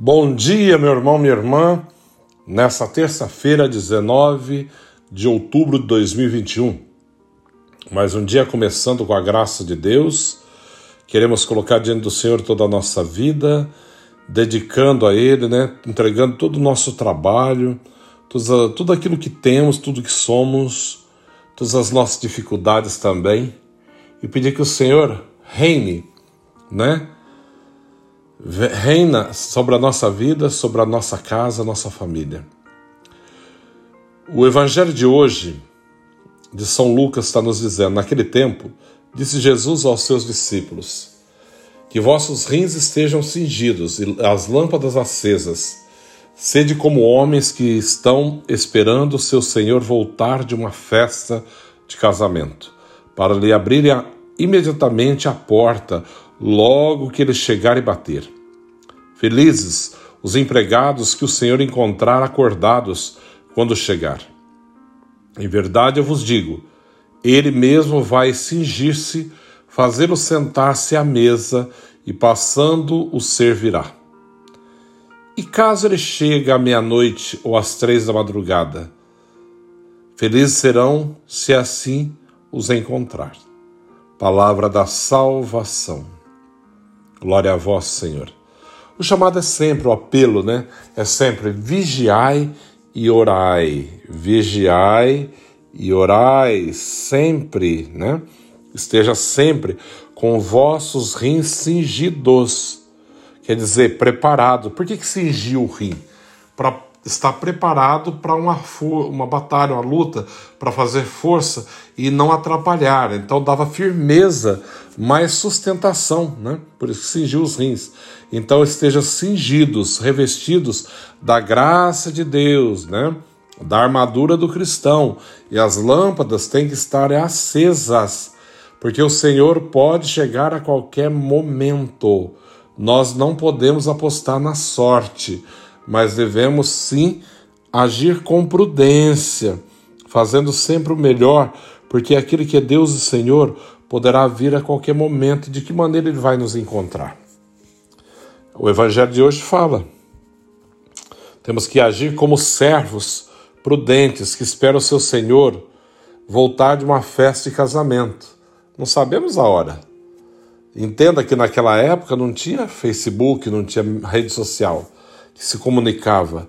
Bom dia, meu irmão, minha irmã. Nessa terça-feira, 19 de outubro de 2021. Mais um dia começando com a graça de Deus. Queremos colocar diante do Senhor toda a nossa vida, dedicando a Ele, né? entregando todo o nosso trabalho, tudo aquilo que temos, tudo que somos, todas as nossas dificuldades também, e pedir que o Senhor reine, né? Reina sobre a nossa vida, sobre a nossa casa, nossa família. O evangelho de hoje, de São Lucas, está nos dizendo: naquele tempo, disse Jesus aos seus discípulos: Que vossos rins estejam cingidos e as lâmpadas acesas. Sede como homens que estão esperando o seu Senhor voltar de uma festa de casamento, para lhe abrirem imediatamente a porta logo que ele chegar e bater. Felizes os empregados que o Senhor encontrar acordados quando chegar. Em verdade eu vos digo, ele mesmo vai cingir-se, fazê-lo sentar-se à mesa e passando o servirá. E caso ele chegue à meia-noite ou às três da madrugada, felizes serão se assim os encontrar. Palavra da salvação. Glória a vós, Senhor. O chamado é sempre, o apelo, né? É sempre vigiai e orai. Vigiai e orai sempre, né? Esteja sempre com vossos rins cingidos. Quer dizer, preparado. Por que, que o rim? Para estar preparado para uma, uma batalha, uma luta, para fazer força e não atrapalhar. Então dava firmeza, mais sustentação, né? Por isso que cingiu os rins. Então estejam cingidos, revestidos da graça de Deus, né? Da armadura do cristão. E as lâmpadas têm que estar acesas, porque o Senhor pode chegar a qualquer momento. Nós não podemos apostar na sorte mas devemos sim agir com prudência, fazendo sempre o melhor, porque aquele que é Deus e Senhor poderá vir a qualquer momento. De que maneira ele vai nos encontrar? O Evangelho de hoje fala. Temos que agir como servos prudentes que esperam o seu Senhor voltar de uma festa de casamento. Não sabemos a hora. Entenda que naquela época não tinha Facebook, não tinha rede social que se comunicava.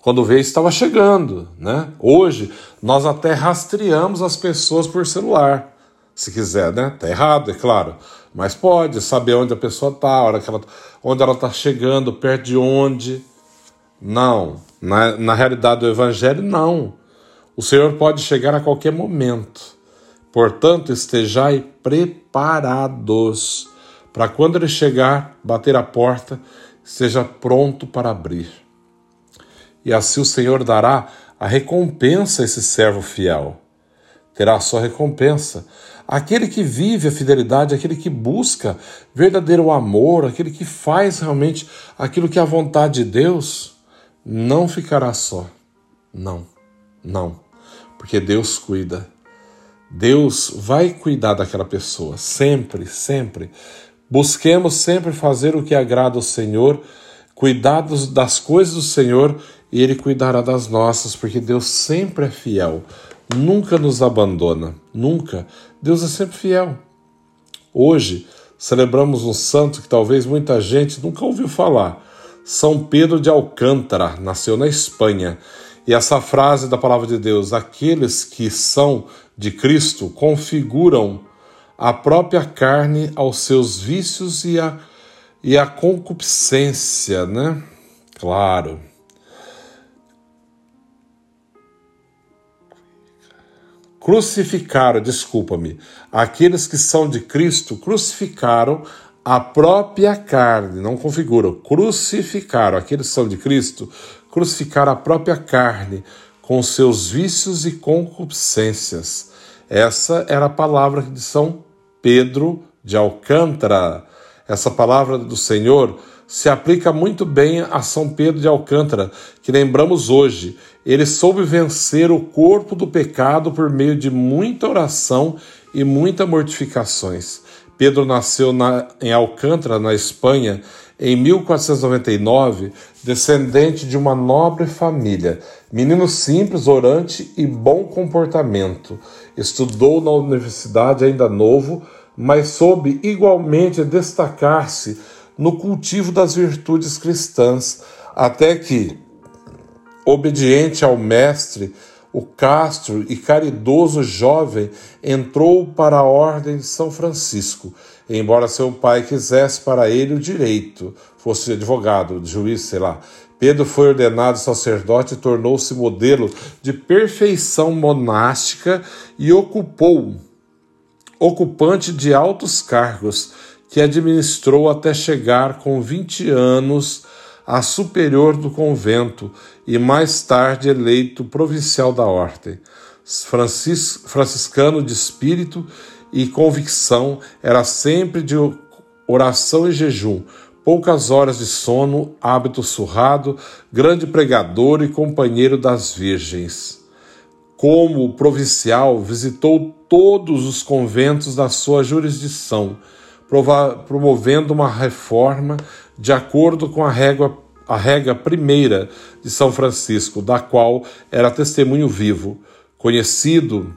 Quando veio, estava chegando. Né? Hoje, nós até rastreamos as pessoas por celular. Se quiser, né? Tá errado, é claro. Mas pode saber onde a pessoa está, onde ela está chegando, perto de onde. Não. Na, na realidade do Evangelho, não. O Senhor pode chegar a qualquer momento. Portanto, estejai preparados para quando ele chegar, bater a porta seja pronto para abrir. E assim o Senhor dará a recompensa a esse servo fiel. Terá a sua recompensa. Aquele que vive a fidelidade, aquele que busca verdadeiro amor, aquele que faz realmente aquilo que é a vontade de Deus, não ficará só. Não, não. Porque Deus cuida. Deus vai cuidar daquela pessoa, sempre, sempre. Busquemos sempre fazer o que agrada ao Senhor, cuidar das coisas do Senhor e Ele cuidará das nossas, porque Deus sempre é fiel, nunca nos abandona, nunca. Deus é sempre fiel. Hoje celebramos um santo que talvez muita gente nunca ouviu falar. São Pedro de Alcântara, nasceu na Espanha. E essa frase da palavra de Deus, aqueles que são de Cristo configuram a própria carne aos seus vícios e a, e a concupiscência, né? Claro. Crucificaram, desculpa-me, aqueles que são de Cristo crucificaram a própria carne, não configuram, crucificaram aqueles que são de Cristo, crucificaram a própria carne com seus vícios e concupiscências. Essa era a palavra de São Pedro de Alcântara. Essa palavra do Senhor se aplica muito bem a São Pedro de Alcântara, que lembramos hoje. Ele soube vencer o corpo do pecado por meio de muita oração e muitas mortificações. Pedro nasceu na, em Alcântara, na Espanha, em 1499, descendente de uma nobre família, menino simples, orante e bom comportamento. Estudou na universidade ainda novo, mas soube igualmente destacar-se no cultivo das virtudes cristãs, até que, obediente ao mestre, o castro e caridoso jovem entrou para a Ordem de São Francisco, embora seu pai quisesse para ele o direito, fosse advogado, juiz, sei lá. Pedro foi ordenado sacerdote e tornou-se modelo de perfeição monástica e ocupou ocupante de altos cargos que administrou até chegar com 20 anos a superior do convento e mais tarde eleito provincial da ordem. Francis, franciscano de espírito e convicção, era sempre de oração e jejum, poucas horas de sono, hábito surrado, grande pregador e companheiro das virgens. Como provincial, visitou todos os conventos da sua jurisdição, promovendo uma reforma de acordo com a régua a regra primeira de São Francisco, da qual era testemunho vivo, conhecido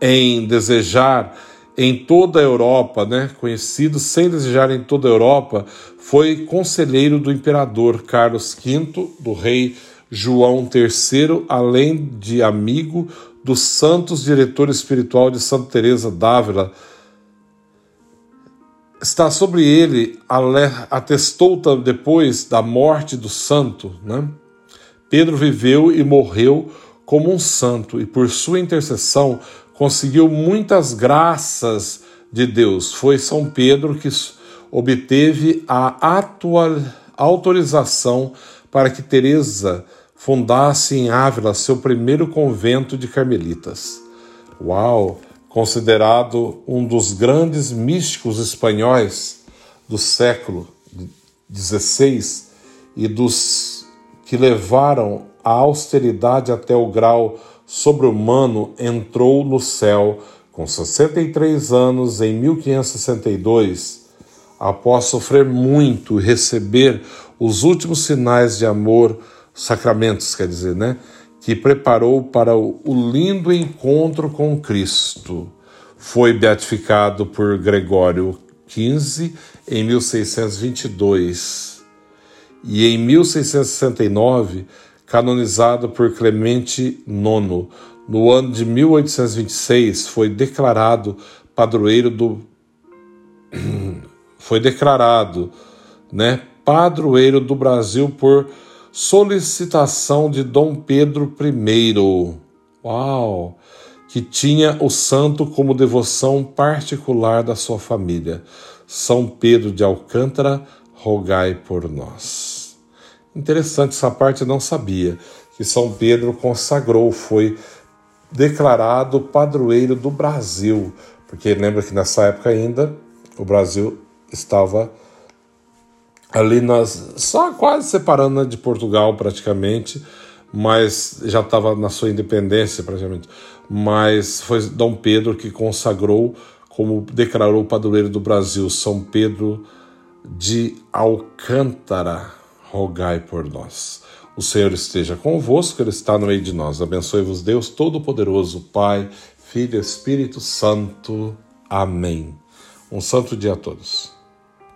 em desejar em toda a Europa, né, conhecido sem desejar em toda a Europa, foi conselheiro do imperador Carlos V, do rei João III, além de amigo dos santos diretor espiritual de Santa Teresa d'Ávila, está sobre ele, atestou depois da morte do santo, né? Pedro viveu e morreu como um santo e por sua intercessão conseguiu muitas graças de Deus. Foi São Pedro que obteve a atual autorização para que Teresa fundasse em Ávila seu primeiro convento de carmelitas. Uau! Considerado um dos grandes místicos espanhóis do século XVI e dos que levaram a austeridade até o grau sobre-humano, entrou no céu com 63 anos em 1562, após sofrer muito e receber os últimos sinais de amor, sacramentos, quer dizer, né? Que preparou para o lindo encontro com Cristo. Foi beatificado por Gregório XV em 1622 e em 1669 canonizado por Clemente IX. No ano de 1826 foi declarado padroeiro do foi declarado, né, padroeiro do Brasil por solicitação de Dom Pedro I. Uau! Que tinha o santo como devoção particular da sua família. São Pedro de Alcântara, rogai por nós. Interessante, essa parte não sabia. Que São Pedro consagrou, foi declarado padroeiro do Brasil. Porque lembra que nessa época ainda o Brasil estava ali nas só quase separando né, de Portugal praticamente, mas já estava na sua independência praticamente. Mas foi Dom Pedro que consagrou, como declarou o padroeiro do Brasil, São Pedro de Alcântara, rogai por nós. O Senhor esteja convosco, Ele está no meio de nós. Abençoe-vos, Deus Todo-Poderoso, Pai, Filho Espírito Santo. Amém. Um santo dia a todos.